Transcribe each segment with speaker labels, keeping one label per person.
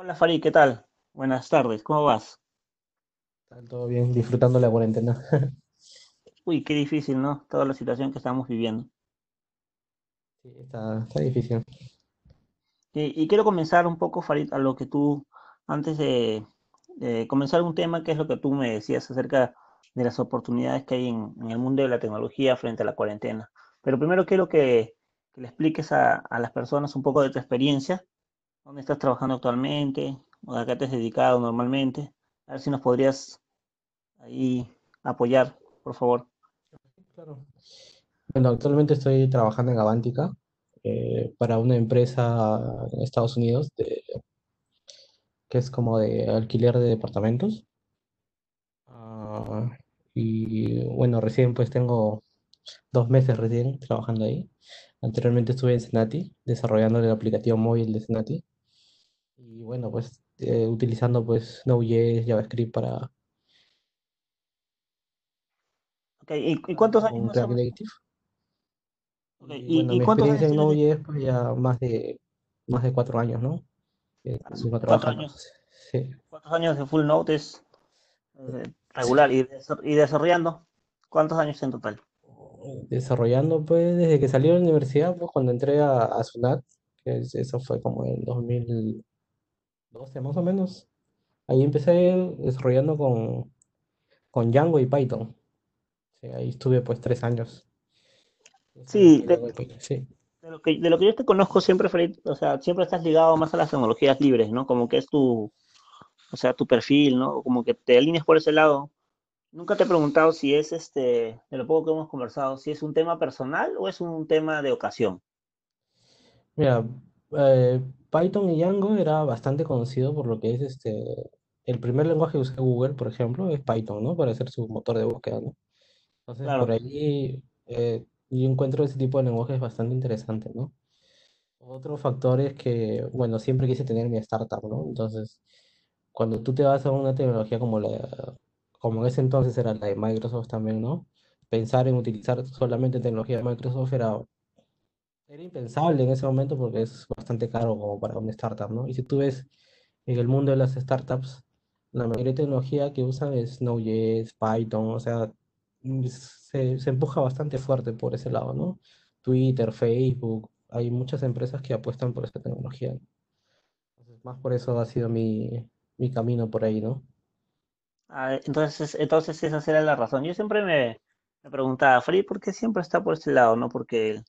Speaker 1: Hola Farid, ¿qué tal? Buenas tardes, ¿cómo vas?
Speaker 2: Todo bien, disfrutando la cuarentena.
Speaker 1: Uy, qué difícil, ¿no? Toda la situación que estamos viviendo.
Speaker 2: Sí, está, está difícil.
Speaker 1: Y, y quiero comenzar un poco, Farid, a lo que tú, antes de, de comenzar un tema, que es lo que tú me decías acerca de las oportunidades que hay en, en el mundo de la tecnología frente a la cuarentena. Pero primero quiero que, que le expliques a, a las personas un poco de tu experiencia, dónde estás trabajando actualmente, o a qué te has dedicado normalmente. A ver si nos podrías ahí apoyar, por favor.
Speaker 2: Claro. Bueno, actualmente estoy trabajando en Avantica eh, para una empresa en Estados Unidos que es como de alquiler de departamentos. Ah, y bueno, recién pues tengo dos meses recién trabajando ahí. Anteriormente estuve en Senati desarrollando el aplicativo móvil de Senati. Y bueno, pues eh, utilizando pues Node.js, JavaScript para,
Speaker 1: Ok, ¿y, y cuántos años
Speaker 2: un? Native.
Speaker 1: Ok,
Speaker 2: Y
Speaker 1: ¿Y,
Speaker 2: bueno,
Speaker 1: y
Speaker 2: mi
Speaker 1: cuántos
Speaker 2: experiencia
Speaker 1: años
Speaker 2: en Node.js pues ya más de, más de cuatro años, ¿no?
Speaker 1: Hace
Speaker 2: vengo
Speaker 1: cuatro años,
Speaker 2: Sí.
Speaker 1: cuántos años de full note es eh, regular y, desa- y desarrollando? ¿Cuántos años en total?
Speaker 2: Desarrollando pues desde que salí de la universidad, pues cuando entré a, a SUNAT, que es- eso fue como en 2012 más o menos. Ahí empecé desarrollando con, con Django y Python. Sí, ahí estuve pues tres años
Speaker 1: Sí, de.
Speaker 2: Sí.
Speaker 1: de lo que, de lo que yo te conozco siempre, Fred, o sea, siempre estás ligado más a las tecnologías libres, ¿no? Como que es tu, o sea, tu perfil, ¿no? Como que te alineas por ese lado. Nunca te he preguntado si es este, de lo poco que hemos conversado, si es un tema personal o es un tema de ocasión.
Speaker 2: Mira, eh, Python y Django era bastante conocido por lo que es este, el primer lenguaje que usa Google, por ejemplo, es Python, ¿no? Para hacer su motor de búsqueda, ¿no? Entonces, por
Speaker 1: Claro.
Speaker 2: ahí eh, yo encuentro ese tipo de lenguajes bastante interesantes, ¿no? Otro factor es que, bueno, siempre quise tener mi startup, ¿no? Entonces, cuando tú te vas a una tecnología como la, como en ese entonces era la de Microsoft también, ¿no? Pensar en utilizar solamente tecnología de Microsoft era era impensable en ese momento porque es bastante caro como para una startup, ¿no? Y si tú ves en el mundo de las startups, la mayoría de tecnología que usan es Node.js, Python, o sea, se, se empuja bastante fuerte por ese lado, ¿no? Twitter, Facebook, hay muchas empresas que apuestan por esa tecnología. ¿no? Entonces, más por eso ha sido mi, mi camino por ahí, ¿no?
Speaker 1: Entonces, entonces esa será la razón. Yo siempre me, me preguntaba, Freddy, ¿por qué siempre está por este lado, no? Porque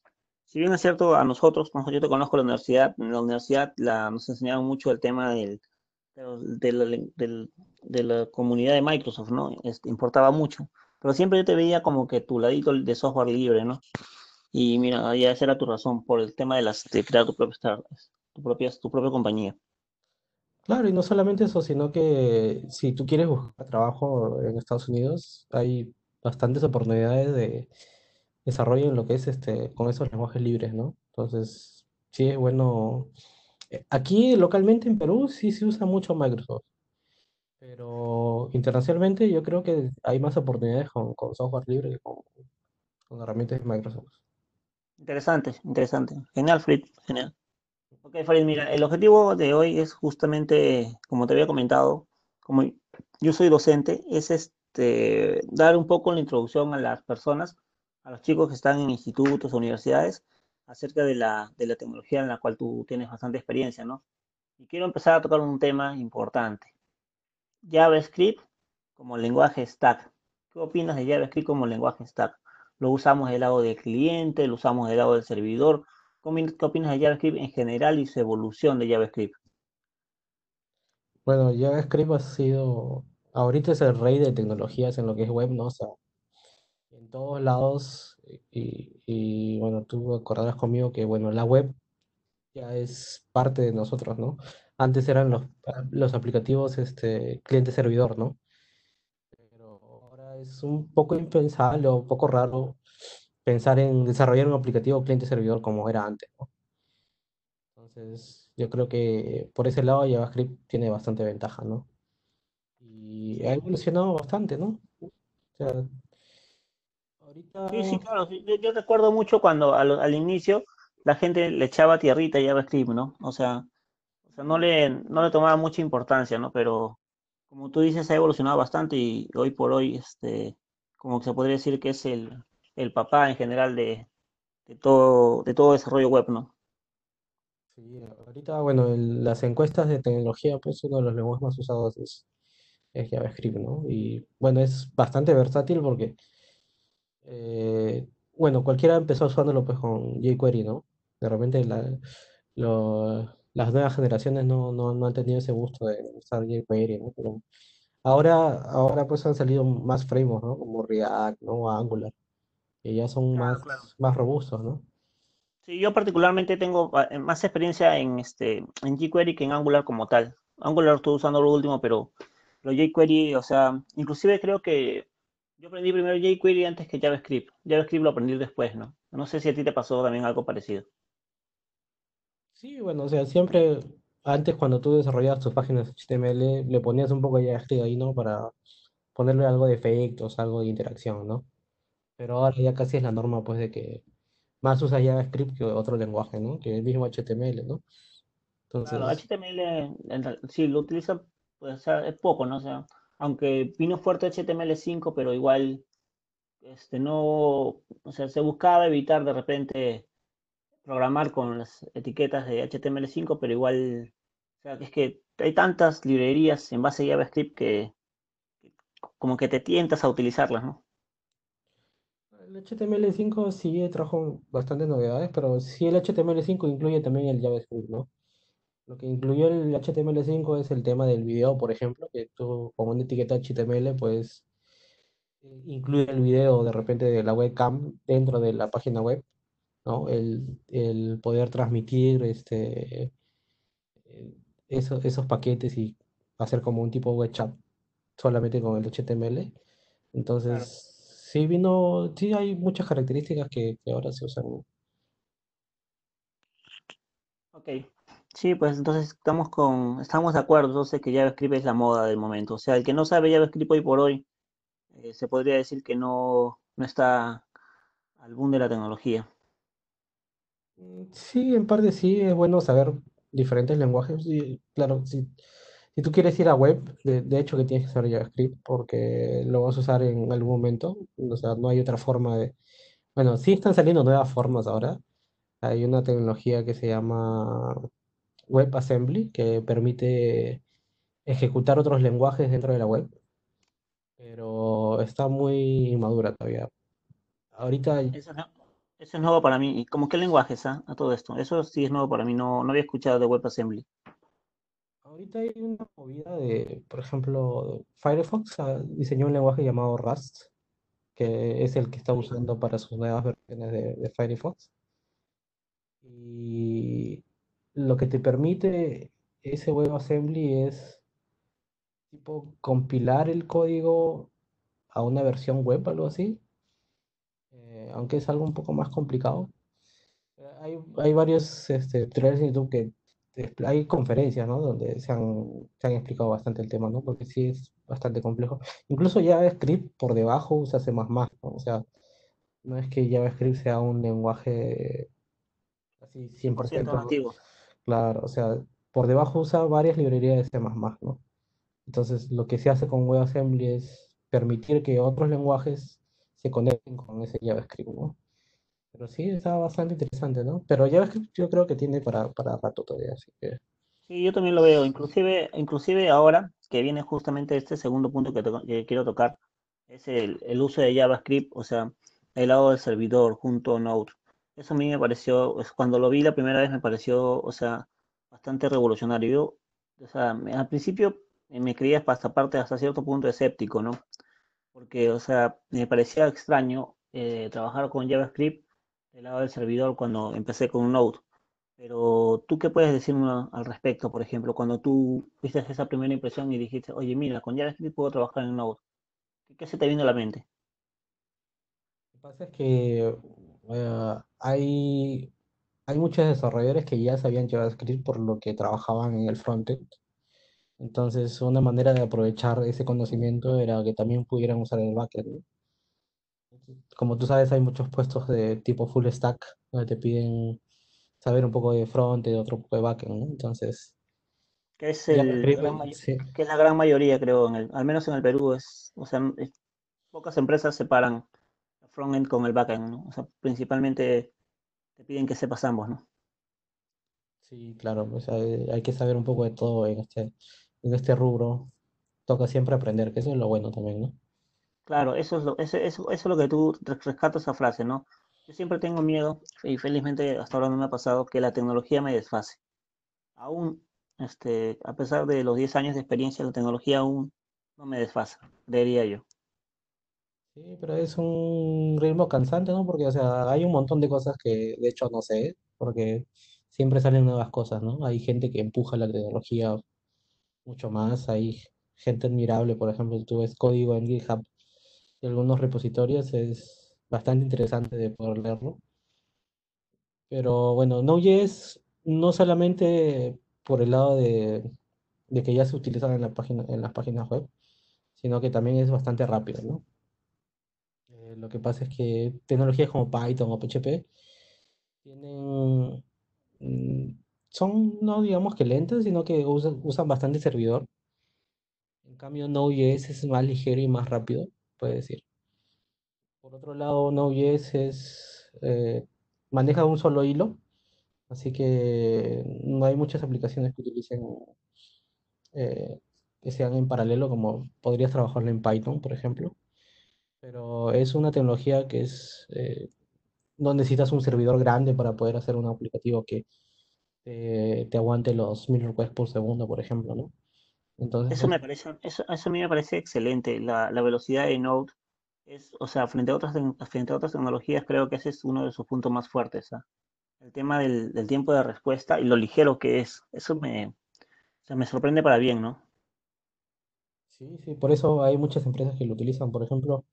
Speaker 1: si bien es cierto, a nosotros, cuando yo te conozco la universidad, en la universidad la, nos enseñaron mucho el tema del, de la, de la comunidad de Microsoft, ¿no? Este, importaba mucho. Pero siempre yo te veía como que tu ladito de software libre, ¿no? Y mira, ya esa era tu razón por el tema de las de crear tu propia tu propia, tu propia compañía.
Speaker 2: Claro, y no solamente eso, sino que si tú quieres buscar trabajo en Estados Unidos, hay bastantes oportunidades de desarrollo en lo que es este, con esos lenguajes libres, ¿no? Entonces, sí es bueno. eh, Aquí localmente en Perú sí se usa mucho Microsoft, pero internacionalmente yo creo que hay más oportunidades con, con software libre que con, con herramientas de Microsoft.
Speaker 1: Interesante, interesante. Genial, Fritz, genial. Ok, Farid, mira, el objetivo de hoy es justamente, como te había comentado, como yo soy docente, es este, dar un poco la introducción a las personas, a los chicos que están en institutos, universidades, acerca de la, de la tecnología en la cual tú tienes bastante experiencia, ¿no? Y quiero empezar a tocar un tema importante, JavaScript como lenguaje stack. ¿Qué opinas de JavaScript como lenguaje stack? ¿Lo usamos del lado del cliente? ¿Lo usamos del lado del servidor? ¿Cómo- ¿Qué opinas de JavaScript en general y su evolución de JavaScript?
Speaker 2: Bueno, JavaScript ha sido, ahorita es el rey de tecnologías en lo que es web, ¿no? O sea, en todos lados, y, bueno, tú acordarás conmigo que, bueno, la web ya es parte de nosotros, ¿no? Antes eran los, los aplicativos este, cliente-servidor, ¿no? Pero ahora es un poco impensable o un poco raro pensar en desarrollar un aplicativo cliente-servidor como era antes, ¿no? Entonces, yo creo que por ese lado JavaScript tiene bastante ventaja, ¿no? Y ha evolucionado bastante, ¿no? O sea, ahorita,
Speaker 1: sí, sí, claro. sí, Yo, yo recuerdo mucho cuando al, al inicio la gente le echaba tierrita a JavaScript, ¿no? O sea, O sea, no le, no le tomaba mucha importancia, ¿no? Pero como tú dices, ha evolucionado bastante y hoy por hoy, este, como que se podría decir que es el, el papá en general de, de todo, de todo desarrollo web, ¿no?
Speaker 2: Sí, ahorita, bueno, el- las encuestas de tecnología, pues uno de los lenguajes más usados es, es JavaScript, ¿no? Y bueno, es bastante versátil porque, eh, bueno, cualquiera empezó usándolo pues con jQuery, ¿no? De repente la- lo- las nuevas generaciones no, no, no han tenido ese gusto de usar jQuery, ¿no? Pero ahora, ahora pues han salido más frameworks, ¿no? Como React, ¿no? Angular, que ya son
Speaker 1: Claro,
Speaker 2: más,
Speaker 1: claro.
Speaker 2: más robustos, ¿no?
Speaker 1: Sí, yo particularmente tengo ah, eh, más experiencia en este en jQuery que en Angular como tal. Angular estoy usando lo último, pero lo jQuery, o sea, inclusive creo que yo aprendí primero jQuery antes que JavaScript. JavaScript lo aprendí después, ¿no? No sé si a ti te pasó también algo parecido.
Speaker 2: Sí, bueno, o sea, siempre antes cuando tú desarrollabas tus páginas HTML le ponías un poco de JavaScript ahí, ¿no? Para ponerle algo de efectos, algo de interacción, ¿no? Pero ahora ya casi es la norma, pues, de que más usas JavaScript que otro lenguaje, ¿no? Que el mismo HTML, ¿no?
Speaker 1: Claro,
Speaker 2: Entonces,
Speaker 1: HTML, en real- sí, lo utiliza, pues, o sea, es poco, ¿no? O sea, aunque vino fuerte HTML5, pero igual, este, no, o sea, se buscaba evitar de repente programar con las etiquetas de HTML5, pero igual, o sea, es que hay tantas librerías en base a JavaScript que como que te tientas a utilizarlas, ¿no?
Speaker 2: el HTML5 sí trajo bastantes novedades, pero sí el HTML5 incluye también el JavaScript, ¿no? Lo que incluyó el HTML5 es el tema del video, por ejemplo, que tú con una etiqueta HTML, pues eh, incluye el video de repente de la webcam dentro de la página web, ¿no? El, el poder transmitir este, eh, eso- esos paquetes y hacer como un tipo web chat solamente con el HTML. Entonces,
Speaker 1: Claro.
Speaker 2: sí vino, sí hay muchas características que, que ahora se usan.
Speaker 1: Ok. Sí, pues entonces estamos con, estamos de acuerdo, entonces que JavaScript es la moda del momento. O sea, el que no sabe JavaScript hoy por hoy, eh, se podría decir que no, no está al boom de la tecnología.
Speaker 2: Mm, Sí, en parte sí, es bueno saber diferentes lenguajes. Y claro, si, si tú quieres ir a web, de, de hecho que tienes que saber JavaScript porque lo vas a usar en algún momento. O sea, no hay otra forma de... Bueno, sí están saliendo nuevas formas ahora. Hay una tecnología que se llama WebAssembly que permite ejecutar otros lenguajes dentro de la web, pero está muy inmadura todavía. Ahorita
Speaker 1: Eso es, nue- eso es nuevo para mí. ¿Y como qué lenguaje es, ah, a todo esto? Eso sí es nuevo para mí, no, no había escuchado de WebAssembly.
Speaker 2: Ahorita hay una movida de, por ejemplo, Firefox diseñó un lenguaje llamado Rust, que es el que está usando para sus nuevas versiones de, de Firefox. Y lo que te permite ese WebAssembly es tipo compilar el código a una versión web, algo así, eh, aunque es algo un poco más complicado. Hay, hay varios este, tutoriales en YouTube que hay conferencias, ¿no? Donde se han, se han explicado bastante el tema, ¿no? Porque sí es bastante complejo. Incluso JavaScript por debajo usa C++, ¿no? O sea, no es que JavaScript sea un lenguaje así
Speaker 1: cien por ciento
Speaker 2: 100%
Speaker 1: nativo.
Speaker 2: Claro. O sea, por debajo usa varias librerías de C++, ¿no? Entonces, lo que se hace con WebAssembly es permitir que otros lenguajes se conecten con ese JavaScript, ¿no? Pero sí, está bastante interesante, ¿no? Pero JavaScript yo creo que tiene para, para rato todavía, así que...
Speaker 1: Sí, yo también lo veo. Inclusive, inclusive ahora que viene justamente este segundo punto que, quiero tocar, es el, el uso de JavaScript, o sea, el lado del servidor junto a Node. Eso a mí me pareció, cuando lo vi la primera vez me pareció, o sea, bastante revolucionario. Yo, o sea, me- al principio eh, me creía hasta parte, hasta cierto punto escéptico, ¿no? Porque, o sea, me parecía extraño eh, trabajar con JavaScript del lado del servidor cuando empecé con Node. Pero tú qué puedes decirme al respecto, por ejemplo, cuando tú viste esa primera impresión y dijiste, oye, mira, con JavaScript puedo trabajar en Node. ¿Qué, qué se te vino a la mente?
Speaker 2: Lo que pasa es que eh, hay, hay muchos desarrolladores que ya sabían JavaScript por lo que trabajaban en el frontend. Entonces, una manera de aprovechar ese conocimiento era que también pudieran usar el backend. Como tú sabes, hay muchos puestos de tipo full stack donde te piden saber un poco de front, de otro poco de backend, ¿no? Entonces,
Speaker 1: que es, el, que es la gran mayoría, creo, en el, al menos en el Perú. Es, o sea, pocas empresas separan front-end con el back-end, ¿no? O sea, principalmente te piden que sepas ambos, ¿no?
Speaker 2: Sí, claro, pues hay, que saber un poco de todo en este, en este rubro. Toca siempre aprender, que eso es lo bueno también, ¿no?
Speaker 1: Claro, eso es lo, eso, eso, eso es lo que tú rescatas esa frase, ¿no? Yo siempre tengo miedo, y felizmente hasta ahora no me ha pasado, que la tecnología me desfase. Aún este, a pesar de los 10 años de experiencia, la tecnología aún no me desfasa, diría yo.
Speaker 2: Sí, pero es un ritmo cansante, ¿no? Porque, o sea, hay un montón de cosas que de hecho no sé, porque siempre salen nuevas cosas, ¿no? Hay gente que empuja la tecnología mucho más, hay gente admirable, por ejemplo, tú ves código en GitHub de algunos repositorios, es bastante interesante de poder leerlo. Pero bueno, Node.js no solamente por el lado de, que ya se utilizan en, la página, en las páginas web, sino que también es bastante rápido, ¿no? Lo que pasa es que tecnologías como Python o PHP tienen, mm, son no digamos que lentas, sino que usan, bastante servidor. En cambio, Node.js es más ligero y más rápido, puede decir. Por otro lado, Node.js es, eh, maneja un solo hilo, Así que no hay muchas aplicaciones que utilicen eh, que sean en paralelo, como podrías trabajarlo en Python, por ejemplo. Pero es una tecnología que es eh, no necesitas un servidor grande para poder hacer un aplicativo que te, aguante los mil requests por segundo, por ejemplo, ¿no?
Speaker 1: Entonces, eso, me parece, eso, eso a mí me parece excelente. La, velocidad de Node es, o sea, frente a otras, frente a otras tecnologías, creo que ese es uno de sus puntos más fuertes. ¿ah? el tema del, tiempo de respuesta y lo ligero que es. Eso me, me sorprende para bien, ¿no?
Speaker 2: Sí, sí, por eso hay muchas empresas que lo utilizan. Por ejemplo,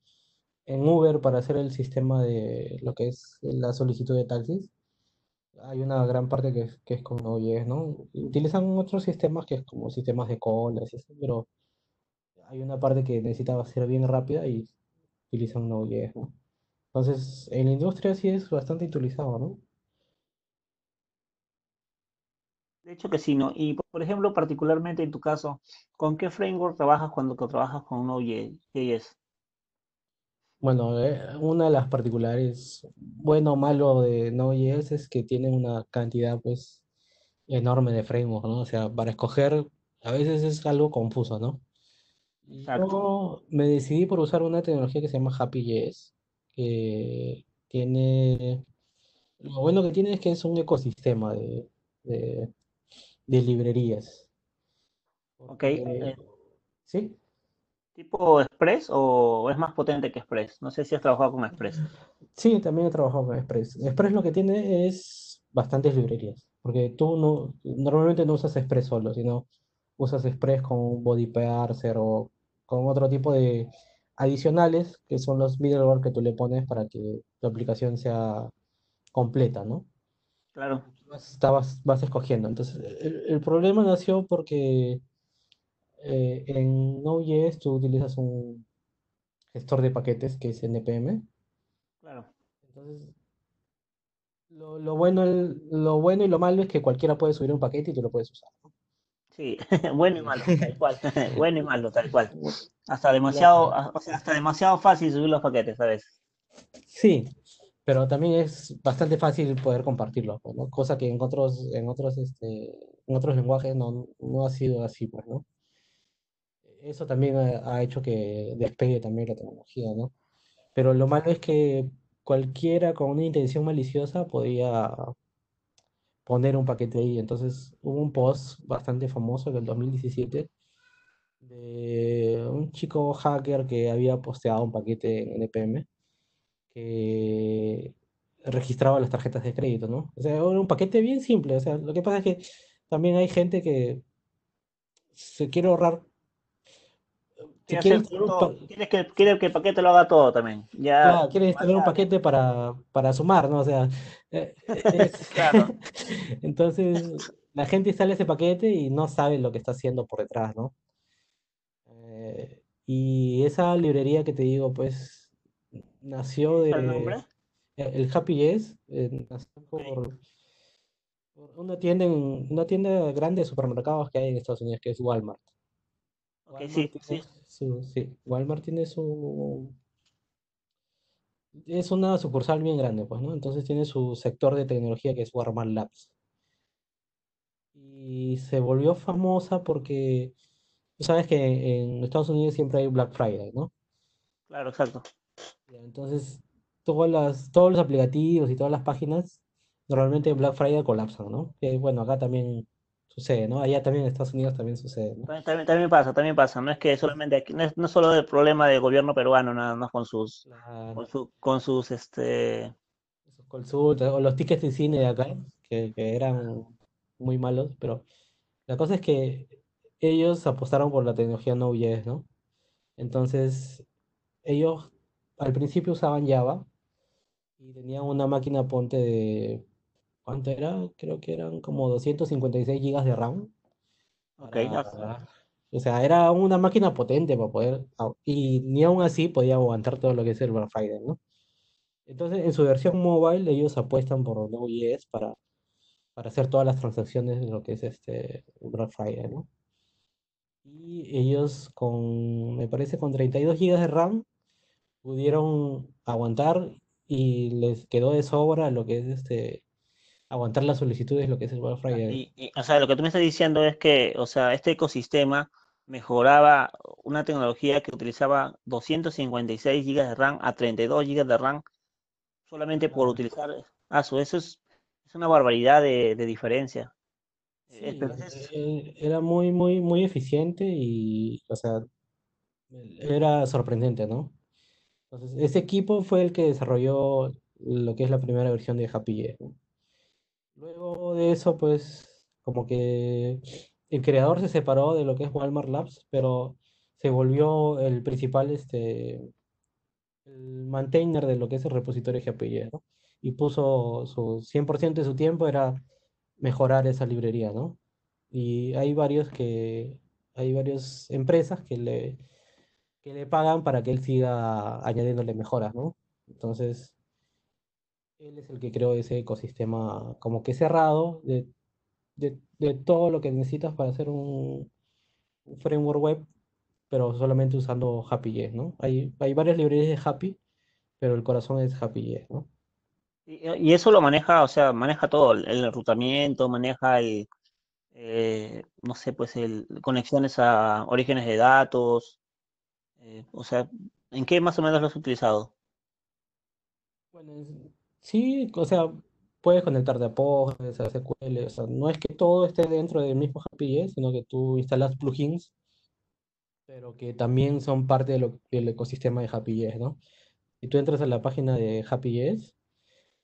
Speaker 2: en Uber para hacer el sistema de lo que es la solicitud de taxis, hay una gran parte que que es con Node.js, ¿no? Utilizan otros sistemas que es como sistemas de colas, pero hay una parte que necesita ser bien rápida y utilizan Node.js, ¿no? Entonces, en la industria sí es bastante utilizado, ¿no?
Speaker 1: De hecho que sí, ¿no? Y por ejemplo, particularmente en tu caso, ¿con qué framework trabajas cuando trabajas con Node.js?
Speaker 2: Bueno, eh, una de las particulares, bueno o malo de Node.js es que tiene una cantidad pues enorme de frameworks, ¿no? O sea, para escoger a veces es algo confuso, ¿no? Yo me decidí por usar una tecnología que se llama Happy.js, que tiene, lo bueno que tiene es que es un ecosistema de, de librerías.
Speaker 1: Ok. Eh, ¿Sí? ¿Tipo Express o es más potente que Express? No sé si has trabajado con Express.
Speaker 2: Sí, también he trabajado con Express. Express lo que tiene es bastantes librerías, porque tú no, normalmente no usas Express solo, sino usas Express con Body Parser o con otro tipo de adicionales que son los middleware que tú le pones para que tu aplicación sea completa, ¿no?
Speaker 1: Claro
Speaker 2: estabas, vas escogiendo. Entonces, el, problema nació porque eh, en Node.js tú utilizas un gestor de paquetes que es NPM.
Speaker 1: Claro.
Speaker 2: Entonces, lo, bueno, lo bueno y lo malo es que cualquiera puede subir un paquete y tú lo puedes usar.
Speaker 1: Sí, bueno y malo, tal cual. bueno y malo, tal cual. Hasta demasiado, o sea, hasta demasiado fácil subir los paquetes, ¿sabes?
Speaker 2: Sí, pero también es bastante fácil poder compartirlo, ¿no? cosa que en otros, en otros, este, en otros lenguajes no, no ha sido así, pues, ¿no? Eso también ha, hecho que despegue también la tecnología, ¿no? Pero lo malo es que cualquiera con una intención maliciosa podía poner un paquete ahí. Entonces hubo un post bastante famoso del 2017 de un chico hacker que había posteado un paquete en NPM que registraba las tarjetas de crédito, ¿no? O sea, era un paquete bien simple. O sea, lo que pasa es que también hay gente que se quiere ahorrar.
Speaker 1: Quiere, que, quiere que el paquete lo haga todo también. Ya,
Speaker 2: claro, quiere tener un paquete para, para sumar, ¿no? O sea, eh, claro. entonces la gente instala ese paquete y no sabe lo que está haciendo por detrás, ¿no? Eh, y esa librería que te digo, pues nació de...
Speaker 1: ¿El nombre?
Speaker 2: El Happy Yes eh, nació por, Una tienda, en- una tienda grande de supermercados que hay en Estados Unidos, que es Walmart.
Speaker 1: Ok,
Speaker 2: Walmart
Speaker 1: sí,
Speaker 2: tiene
Speaker 1: sí.
Speaker 2: Su, sí, Walmart tiene su, es una sucursal bien grande, pues, ¿no? Entonces tiene su sector de tecnología que es Walmart Labs. Y se volvió famosa porque, tú sabes que en Estados Unidos siempre hay Black Friday, ¿no?
Speaker 1: Claro, exacto.
Speaker 2: Entonces, todas las, todos los aplicativos y todas las páginas normalmente en Black Friday colapsan, ¿no? Que bueno, acá también sucede, ¿no? Allá también en Estados Unidos también sucede, ¿no?
Speaker 1: También, también, también pasa, también pasa. No es que solamente aquí, no es, no es solo el problema del gobierno peruano, nada más con sus,
Speaker 2: Claro,
Speaker 1: con su, con sus, este,
Speaker 2: esos consultas o los tickets de cine de acá, que, que eran muy malos, pero la cosa es que ellos apostaron por la tecnología Node.js, ¿no? Entonces, ellos al principio usaban Java y tenían una máquina ponte de, ¿cuánto era? Creo que eran como 256 gigas de RAM
Speaker 1: ok, ah,
Speaker 2: para, o sea, era una máquina potente para poder, y ni aún así podía aguantar todo lo que es el Black Friday, ¿no? Entonces, en su versión mobile, ellos apuestan por Node.js para, para hacer todas las transacciones de lo que es este Black Friday, ¿no? Y ellos con, me parece, con 32 gigas de RAM pudieron aguantar y les quedó de sobra lo que es este, aguantar las solicitudes, lo que es el
Speaker 1: ya,
Speaker 2: Friday.
Speaker 1: Y, y, o sea, lo que tú me estás diciendo es que, o sea, este ecosistema mejoraba una tecnología que utilizaba 256 gigas de RAM a 32 gigas de RAM solamente por utilizar, ah, eso es, es una barbaridad de, de diferencia.
Speaker 2: Sí, eh, era muy, muy, muy eficiente y, o sea, era sorprendente, ¿no? Entonces, ese equipo fue el que desarrolló lo que es la primera versión de Happy ¿no? Luego de eso, pues, como que el creador se separó de lo que es Walmart Labs, pero se volvió el principal, este, el maintainer de lo que es el repositorio GPG, ¿no? Y puso su 100% de su tiempo era mejorar esa librería, ¿no? Y hay varios que, hay varias empresas que le, que le pagan para que él siga añadiéndole mejoras, ¿no? Entonces, él es el que creó ese ecosistema como que cerrado de, de, de todo lo que necesitas para hacer un, un framework web, pero solamente usando Happy.js, ¿no? Hay, hay varias librerías de Happy, pero el corazón es Happy.js, ¿no?
Speaker 1: y, y eso lo maneja, o sea, maneja todo, el, enrutamiento, maneja el, eh, no sé, pues el conexiones a orígenes de datos, eh, o sea, ¿en qué más o menos lo has utilizado?
Speaker 2: Bueno, sí, o sea, puedes conectarte a Postgres, a SQL, o sea, no es que todo esté dentro del mismo Happy.js, sino que tú instalas plugins, pero que también son parte del ecosistema de Happy.js, ¿no? Si tú entras a la página de Happy.js,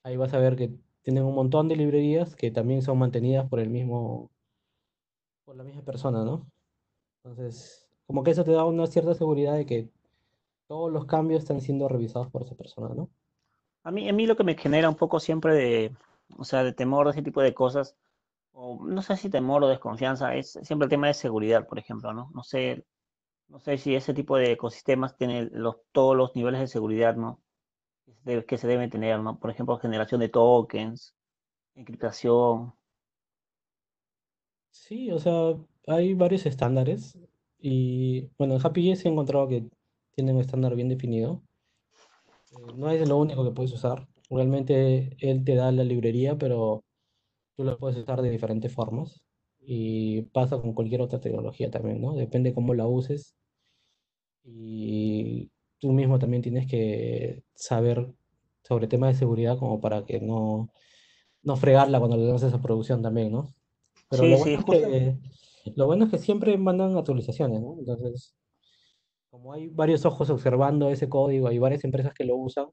Speaker 2: ahí vas a ver que tienen un montón de librerías que también son mantenidas por el mismo, por la misma persona, ¿no? Entonces, como que eso te da una cierta seguridad de que todos los cambios están siendo revisados por esa persona, ¿no?
Speaker 1: A mí, a mí lo que me genera un poco siempre de, o sea, de temor de ese tipo de cosas, o no sé si temor o desconfianza, es siempre el tema de seguridad, por ejemplo, ¿no? No sé, no sé si ese tipo de ecosistemas tiene los, todos los niveles de seguridad, ¿no? Que se deben tener, ¿no? Por ejemplo, generación de tokens, encriptación.
Speaker 2: Sí, o sea, hay varios estándares y bueno, en Happy.js he encontrado que tienen un estándar bien definido. No es lo único que puedes usar. Realmente él te da la librería, pero tú lo puedes usar de diferentes formas y pasa con cualquier otra tecnología también, ¿no? Depende cómo la uses y tú mismo también tienes que saber sobre temas de seguridad como para que no, no fregarla cuando le lances a producción también, ¿no? Pero
Speaker 1: Sí,
Speaker 2: lo
Speaker 1: sí,
Speaker 2: bueno es
Speaker 1: justo.
Speaker 2: que, lo bueno es que siempre mandan actualizaciones, ¿no? Entonces, como hay varios ojos observando ese código, hay varias empresas que lo usan,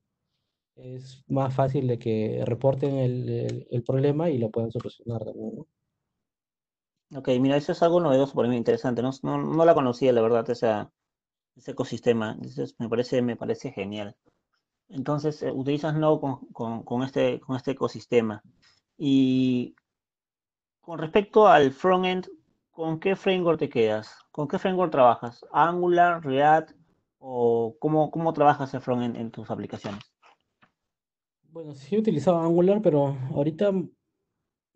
Speaker 2: es más fácil de que reporten el, el- el problema y lo puedan solucionar también, ¿no?
Speaker 1: Ok, mira, eso es algo novedoso para mí, interesante. No, no, no la conocía, la verdad, esa, ese ecosistema. Entonces, me parece, me parece genial. Entonces, eh, utilizas Node con, con, con este, con este ecosistema. Y con respecto al frontend, ¿con qué framework te quedas? ¿Con qué framework trabajas? ¿Angular, React? ¿O cómo, cómo trabajas el frontend en tus aplicaciones?
Speaker 2: Bueno, sí he utilizado Angular, pero ahorita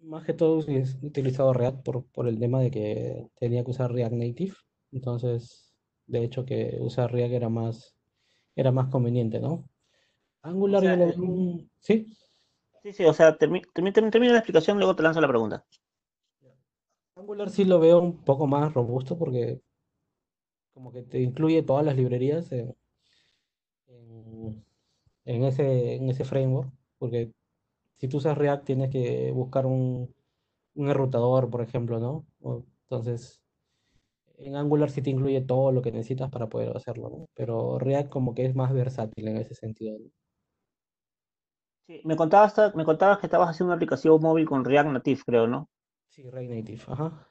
Speaker 2: Más que todo he utilizado React por, por el tema de que tenía que usar React Native. Entonces, de hecho que usar React era más, era más conveniente, ¿no?
Speaker 1: O
Speaker 2: Angular yo
Speaker 1: sea,
Speaker 2: lo un- Sí,
Speaker 1: sí, sí, o sea, termi- termi- termi- termina la explicación, luego te lanzo la pregunta.
Speaker 2: Angular sí lo veo un poco más robusto porque como que te incluye todas las librerías en, ese, en ese framework. Porque si tú usas React tienes que buscar un, un enrutador, por ejemplo, ¿no? Entonces, en Angular sí te incluye todo lo que necesitas para poder hacerlo, ¿no? Pero React como que es más versátil en ese sentido.
Speaker 1: Sí, me contabas, me contabas que estabas haciendo una aplicación móvil con React Native, creo, ¿no?
Speaker 2: Sí, React Native, ajá.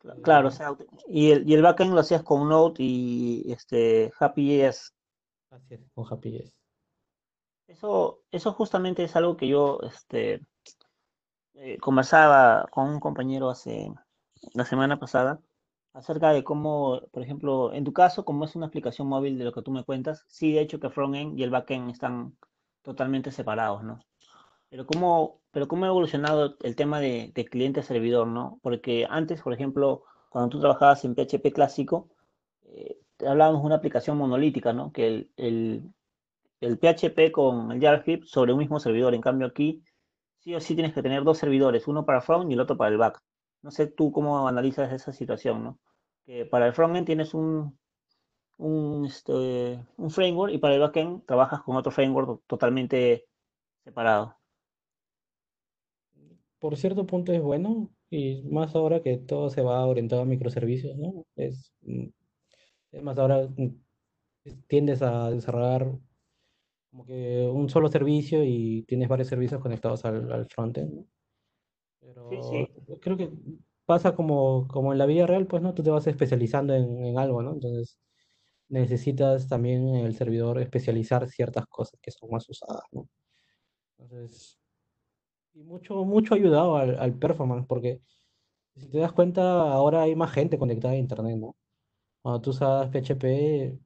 Speaker 1: Cla- Claro, o sea, y el, y el backend lo hacías con Node y este Happy.js.
Speaker 2: así es, con Happy.js.
Speaker 1: Eso, eso justamente es algo que yo este, eh, conversaba con un compañero hace la semana pasada acerca de cómo, por ejemplo, en tu caso, como es una aplicación móvil de lo que tú me cuentas, sí, de hecho que frontend y el backend están totalmente separados, ¿no? Pero cómo, pero cómo ha evolucionado el tema de, de cliente-servidor, ¿no? Porque antes, por ejemplo, cuando tú trabajabas en PHP clásico, eh, hablábamos de una aplicación monolítica, ¿no? Que el, PHP con el JavaScript sobre un mismo servidor. En cambio aquí, sí o sí tienes que tener dos servidores, uno para front y el otro para el back. No sé tú cómo analizas esa situación, ¿no? Que para el frontend tienes un, un, este, un framework y para el backend trabajas con otro framework totalmente separado.
Speaker 2: Por cierto punto es bueno, y más ahora que todo se va orientado a microservicios, ¿no? Es, mm, es más ahora mm, tiendes a desarrollar como que un solo servicio y tienes varios servicios conectados al, al frontend, ¿no?
Speaker 1: Sí,
Speaker 2: Pero
Speaker 1: sí,
Speaker 2: creo que pasa como, como en la vida real, pues, ¿no? Tú te vas especializando en, en algo, ¿no? Entonces necesitas también en el servidor especializar ciertas cosas que son más usadas, ¿no? Entonces, y mucho, mucho ha ayudado al, al performance, porque si te das cuenta, ahora hay más gente conectada a internet, ¿no? Cuando tú usabas PHP,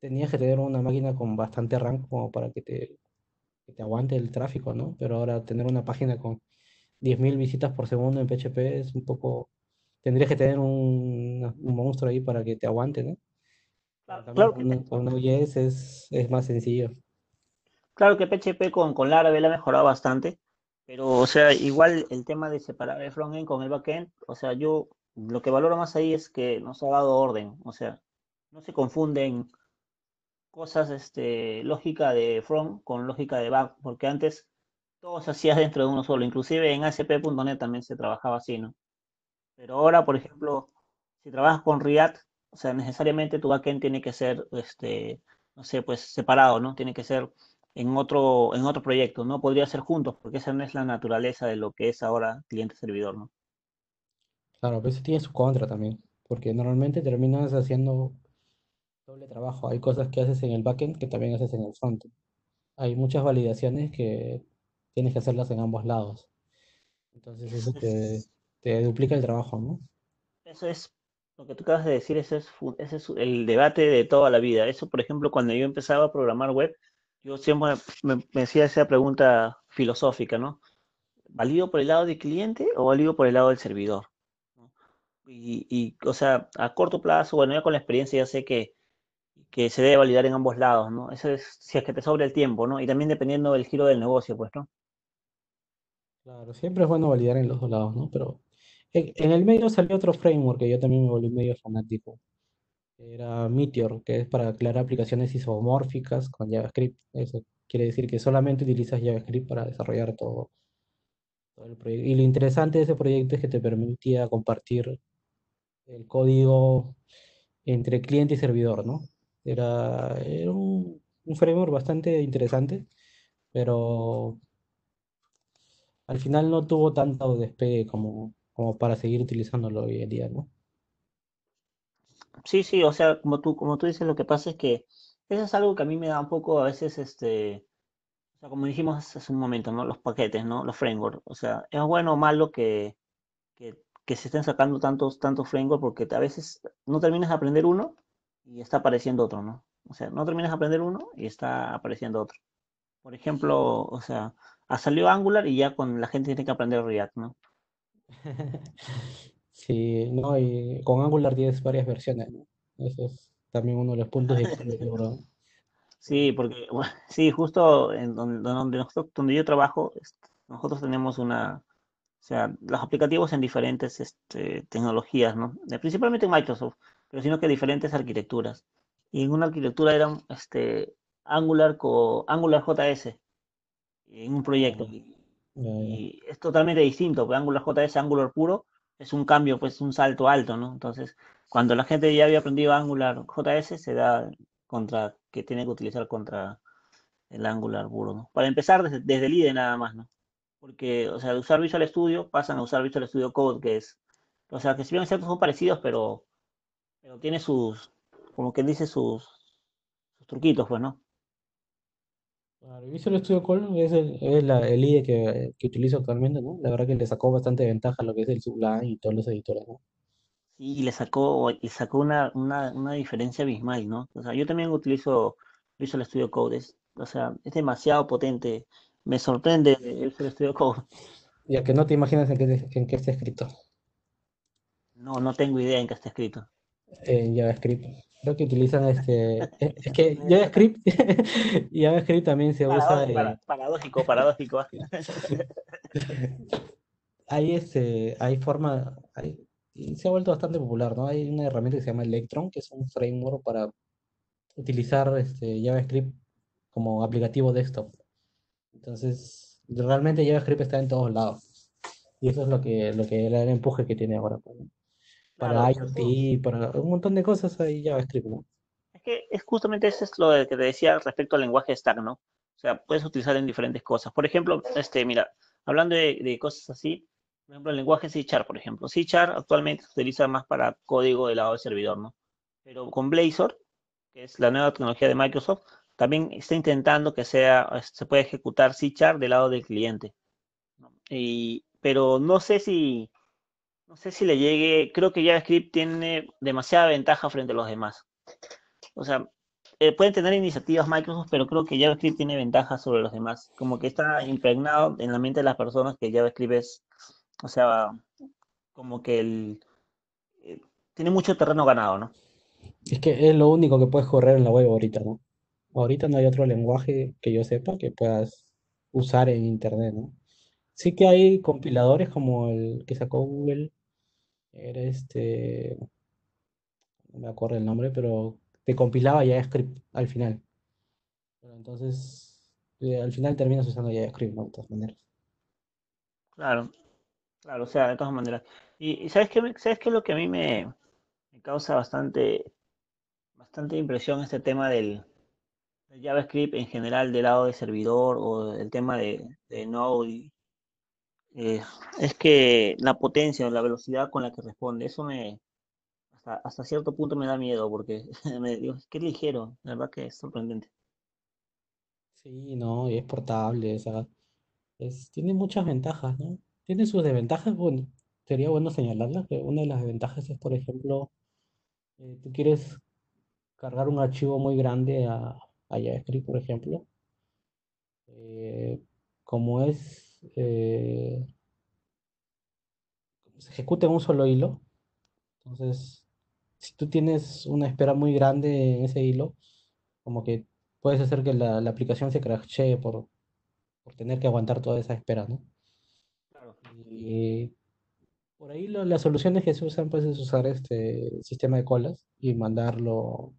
Speaker 2: tenías que tener una máquina con bastante RAM como para que te, que te aguante el tráfico, ¿no? Pero ahora tener una página con 10.000 visitas por segundo en PHP es un poco... Tendrías que tener un, un monstruo ahí para que te aguante, ¿no?
Speaker 1: Claro,
Speaker 2: con,
Speaker 1: que,
Speaker 2: con Node.js es, es más sencillo.
Speaker 1: claro que PHP con, con Laravel ha mejorado bastante, pero, o sea, igual el tema de separar el frontend con el backend, o sea, yo lo que valoro más ahí es que nos ha dado orden, o sea, no se confunden cosas, este, lógica de front con lógica de back, porque antes todo se hacía dentro de uno solo, inclusive en ASP.NET también se trabajaba así, ¿no? Pero ahora, por ejemplo, si trabajas con React, o sea, necesariamente tu backend tiene que ser, este, no sé, pues separado, ¿no? Tiene que ser en otro, en otro proyecto, no podría ser juntos, porque esa no es la naturaleza de lo que es ahora cliente-servidor, ¿no?
Speaker 2: Claro, pero eso tiene su contra también, porque normalmente terminas haciendo doble trabajo. Hay cosas que haces en el backend que también haces en el frontend. Hay muchas validaciones que tienes que hacerlas en ambos lados. Entonces eso
Speaker 1: Es,
Speaker 2: te, te duplica el trabajo, ¿no?
Speaker 1: eso es lo que tú acabas de decir, ese es, ese es el debate de toda la vida. Eso, por ejemplo, cuando yo empezaba a programar web, yo siempre me, me hacía esa pregunta filosófica, ¿no? ¿Valido por el lado del cliente o valido por el lado del servidor? Y, y, o sea, a corto plazo, bueno, ya con la experiencia ya sé que, que se debe validar en ambos lados, ¿no? Eso es si es que te sobra el tiempo, ¿no? Y también dependiendo del giro del negocio, pues, ¿no?
Speaker 2: Claro, siempre es bueno validar en los dos lados, ¿no? Pero en, en el medio salió otro framework que yo también me volví medio fanático. Era Meteor, que es para crear aplicaciones isomórficas con JavaScript. Eso quiere decir que solamente utilizas JavaScript para desarrollar todo, el proyecto. Y lo interesante de ese proyecto es que te permitía compartir el código entre cliente y servidor, ¿no? Era, era un, un framework bastante interesante, pero al final no tuvo tanto despegue como, como para seguir utilizándolo hoy en día, ¿no?
Speaker 1: Sí, sí, o sea, como tú, como tú dices, lo que pasa es que eso es algo que a mí me da un poco a veces, este, o sea, como dijimos hace un momento, ¿no? Los paquetes, ¿no? Los frameworks. O sea, es bueno o malo que, que, se estén sacando tantos, tantos frameworks porque a veces no terminas de aprender uno y está apareciendo otro, ¿no? O sea, no terminas de aprender uno y está apareciendo otro. Por ejemplo, o sea, ha salido Angular y ya con la gente tiene que aprender React, ¿no?
Speaker 2: Sí, no, y con Angular tienes varias versiones, ¿no? Eso es también uno de los puntos de.
Speaker 1: Sí, porque sí, justo en donde, donde, nosotros, donde yo trabajo, nosotros tenemos una, o sea, los aplicativos en diferentes este, tecnologías, ¿no? Principalmente en Microsoft, pero sino que diferentes arquitecturas. Y en una arquitectura era este, Angular con Angular JS en un proyecto. Y es totalmente distinto, porque Angular JS, Angular puro, es un cambio, pues un salto alto, ¿no? Entonces, cuando la gente ya había aprendido Angular JS, se da contra que tiene que utilizar contra el Angular puro, ¿no? Para empezar desde, desde el IDE nada más, ¿no? Porque, o sea, de usar Visual Studio pasan a usar Visual Studio Code, que es, o sea, que si bien ciertos son parecidos, pero, pero tiene sus, como que dice, sus, sus truquitos, pues, ¿no?
Speaker 2: Claro, Visual Studio Code es el, es la, el IDE que, que utilizo actualmente, ¿no? La verdad que le sacó bastante ventaja lo que es el Sublime y todos los editores, ¿no?
Speaker 1: Sí, y le sacó, y sacó una, una, una diferencia abismal, ¿no? O sea, yo también utilizo Visual Studio Code, es, o sea, es demasiado potente. Me sorprende Visual Studio Code.
Speaker 2: Ya que no te imaginas en qué, en qué está escrito.
Speaker 1: No, no tengo idea en qué está escrito.
Speaker 2: En JavaScript. Creo que utilizan este. Es que JavaScript, JavaScript también se usa.
Speaker 1: paradójico, paradójico.
Speaker 2: hay este, hay forma, hay, se ha vuelto bastante popular, ¿no? Hay una herramienta que se llama Electron, que es un framework para utilizar este JavaScript como aplicativo desktop. Entonces, realmente JavaScript está en todos lados. Y eso es lo que, lo que el empuje que tiene ahora. Para IoT, para un montón de cosas ahí JavaScript, ¿no?
Speaker 1: Es que es justamente eso es lo que te decía respecto al lenguaje stack, ¿no? O sea, puedes utilizar en diferentes cosas. Por ejemplo, este, mira, hablando de, cosas así, por ejemplo, el lenguaje C por ejemplo. C actualmente se utiliza más para código del lado del servidor, ¿no? Pero con Blazor, que es la nueva tecnología de Microsoft, también está intentando que sea, se pueda ejecutar C del lado del cliente. Y, pero no sé si, no sé si le llegue, creo que JavaScript tiene demasiada ventaja frente a los demás. O sea, eh, pueden tener iniciativas Microsoft, pero creo que JavaScript tiene ventaja sobre los demás. Como que está impregnado en la mente de las personas que JavaScript es, o sea, como que el, eh, tiene mucho terreno ganado, ¿no?
Speaker 2: Es que es lo único que puedes correr en la web ahorita, ¿no? Ahorita no hay otro lenguaje que yo sepa que puedas usar en Internet, ¿no? Sí que hay compiladores como el que sacó Google, era este, no me acuerdo el nombre, pero te compilaba JavaScript al final. Pero entonces, eh, al final terminas usando JavaScript, ¿no? De todas maneras.
Speaker 1: Claro, claro, o sea, de todas maneras. Y, ¿sabes qué, ¿sabes lo que a mí me, causa bastante, bastante impresión este tema del, JavaScript en general del lado de servidor o el tema de, de Node eh, es que la potencia o la velocidad con la que responde, eso me hasta, cierto punto me da miedo porque me digo, qué ligero, la verdad que es sorprendente.
Speaker 2: Sí, no, y es portable, es, tiene muchas ventajas. Tiene sus desventajas, sería bueno señalarlas, que una de las desventajas es, por ejemplo, eh, tú quieres cargar un archivo muy grande a, a JavaScript, por ejemplo, eh, como es eh, se ejecuta en un solo hilo. Entonces, si tú tienes una espera muy grande en ese hilo, como que puedes hacer que la, aplicación se crashee por, por tener que aguantar toda esa espera, ¿no? Y por ahí las soluciones que se usan pues es usar este sistema de colas y mandarlo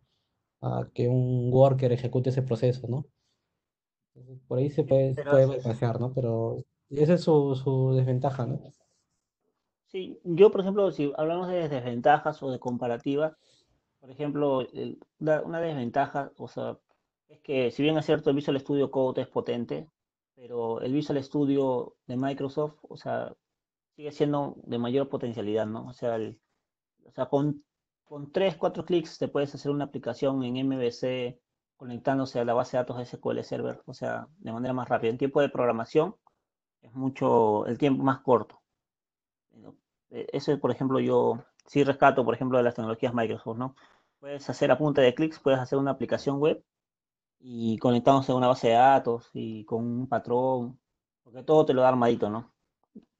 Speaker 2: a que un worker ejecute ese proceso, ¿no? Por ahí se puede, puede pasar, ¿no? Pero esa es su, desventaja, ¿no?
Speaker 1: Sí, yo, por ejemplo, si hablamos de desventajas o de comparativas, por ejemplo, una desventaja, o sea, es que si bien es cierto el Visual Studio Code es potente, pero el Visual Studio de Microsoft, o sea, sigue siendo de mayor potencialidad, ¿no? O sea, o sea con, con 3, 4 clics te puedes hacer una aplicación en MVC conectándose a la base de datos SQL Server, o sea, de manera más rápida. En tiempo de programación es mucho, el tiempo más corto. E, eso, por ejemplo, yo sí rescato, por ejemplo, de las tecnologías Microsoft, ¿no? Puedes hacer a punta de clics, puedes hacer una aplicación web y conectándose a una base de datos y con un patrón. Porque todo te lo da armadito, ¿no?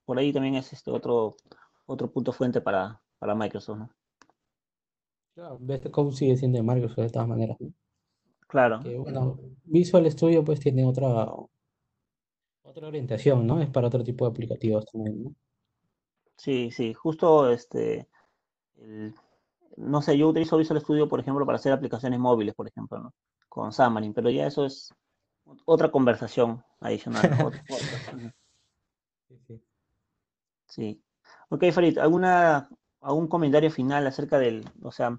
Speaker 1: Por ahí también es este otro, otro punto fuente para, para Microsoft, ¿no?
Speaker 2: Claro, Best Code sigue siendo de Microsoft de todas maneras.
Speaker 1: Claro.
Speaker 2: Que bueno, Visual Studio pues tiene otra, otra orientación, ¿no? Es para otro tipo de aplicativos también, ¿no?
Speaker 1: Sí, sí, justo este, el- no sé, yo utilizo Visual Studio, por ejemplo, para hacer aplicaciones móviles, por ejemplo, ¿no? Con Xamarin, pero ya eso es otra conversación adicional.
Speaker 2: Sí.
Speaker 1: Ok, Farid, ¿alguna, algún comentario final acerca del, o sea,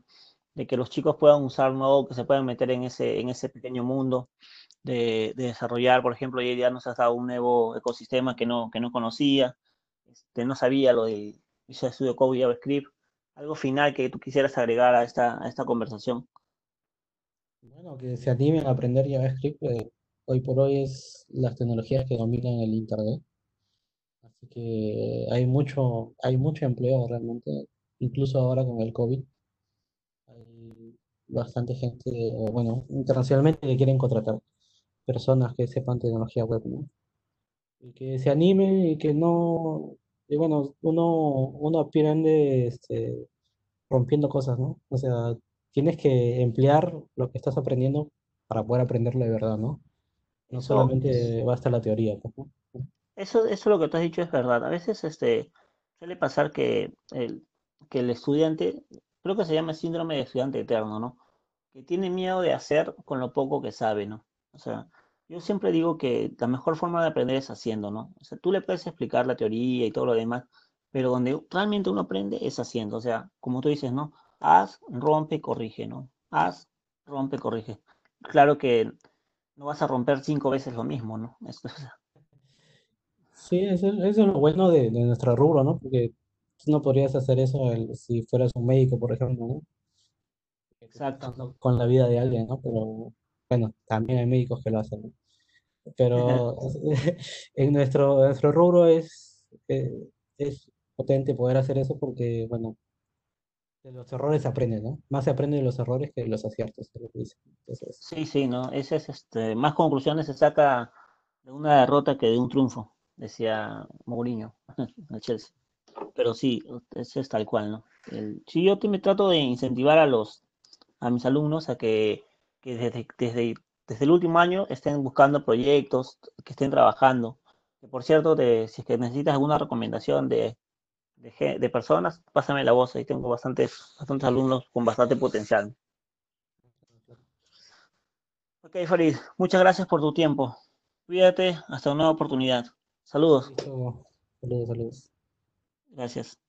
Speaker 1: de que los chicos puedan usar nuevo, que se puedan meter en ese, en ese pequeño mundo de, de desarrollar, por ejemplo, hoy día nos has dado un nuevo ecosistema que no, que no conocía, este, no sabía lo de Visual Studio Code y JavaScript. Algo final que tú quisieras agregar a esta, a esta conversación.
Speaker 2: Bueno, que se animen a aprender JavaScript, eh, hoy por hoy es las tecnologías que dominan el Internet. Así que hay mucho, hay mucho empleo realmente, incluso ahora con el COVID. Bastante gente, bueno, internacionalmente que quieren contratar personas que sepan tecnología web, ¿no? Y que se animen y que no, y bueno, uno, uno aprende este, rompiendo cosas, ¿no? O sea, tienes que emplear lo que estás aprendiendo para poder aprenderlo de verdad, ¿no? No solamente basta la teoría, ¿no?
Speaker 1: eso, eso lo que tú has dicho es verdad. A veces este, suele pasar que el, que el estudiante, creo que se llama síndrome de estudiante eterno, ¿no? Que tiene miedo de hacer con lo poco que sabe, ¿no? O sea, yo siempre digo que la mejor forma de aprender es haciendo, ¿no? O sea, tú le puedes explicar la teoría y todo lo demás, pero donde realmente uno aprende es haciendo. O sea, como tú dices, ¿no? Haz, rompe, corrige, ¿no? Haz, rompe, corrige. Claro que no vas a romper cinco veces lo mismo, ¿no?
Speaker 2: Sí, eso, es lo bueno de, de nuestro rubro, ¿no? Porque no podrías hacer eso si fueras un médico, por ejemplo, ¿no?
Speaker 1: Exacto.
Speaker 2: con la vida de alguien, ¿no? Pero bueno, también hay médicos que lo hacen, ¿no? Pero en nuestro, nuestro rubro es, eh, es potente poder hacer eso porque, bueno, de los errores se aprende, ¿no? Más se aprende de los errores que de los aciertos, es lo que dicen. Entonces,
Speaker 1: Sí, sí, ¿no? Ese es este, más conclusiones se saca de una derrota que de un triunfo, decía Mourinho, el Chelsea. Pero sí, eso es tal cual, ¿no? El, sí, yo te- me trato de incentivar a los, a mis alumnos a que, que desde, desde, desde el último año estén buscando proyectos, que estén trabajando. Que por cierto, de- si es que necesitas alguna recomendación de, de, personas, pásame la voz, ahí tengo bastantes, bastantes alumnos con bastante potencial. Ok, Farid, muchas gracias por tu tiempo. Cuídate, hasta una nueva oportunidad. Saludos.
Speaker 2: Saludos, saludos.
Speaker 1: Gracias.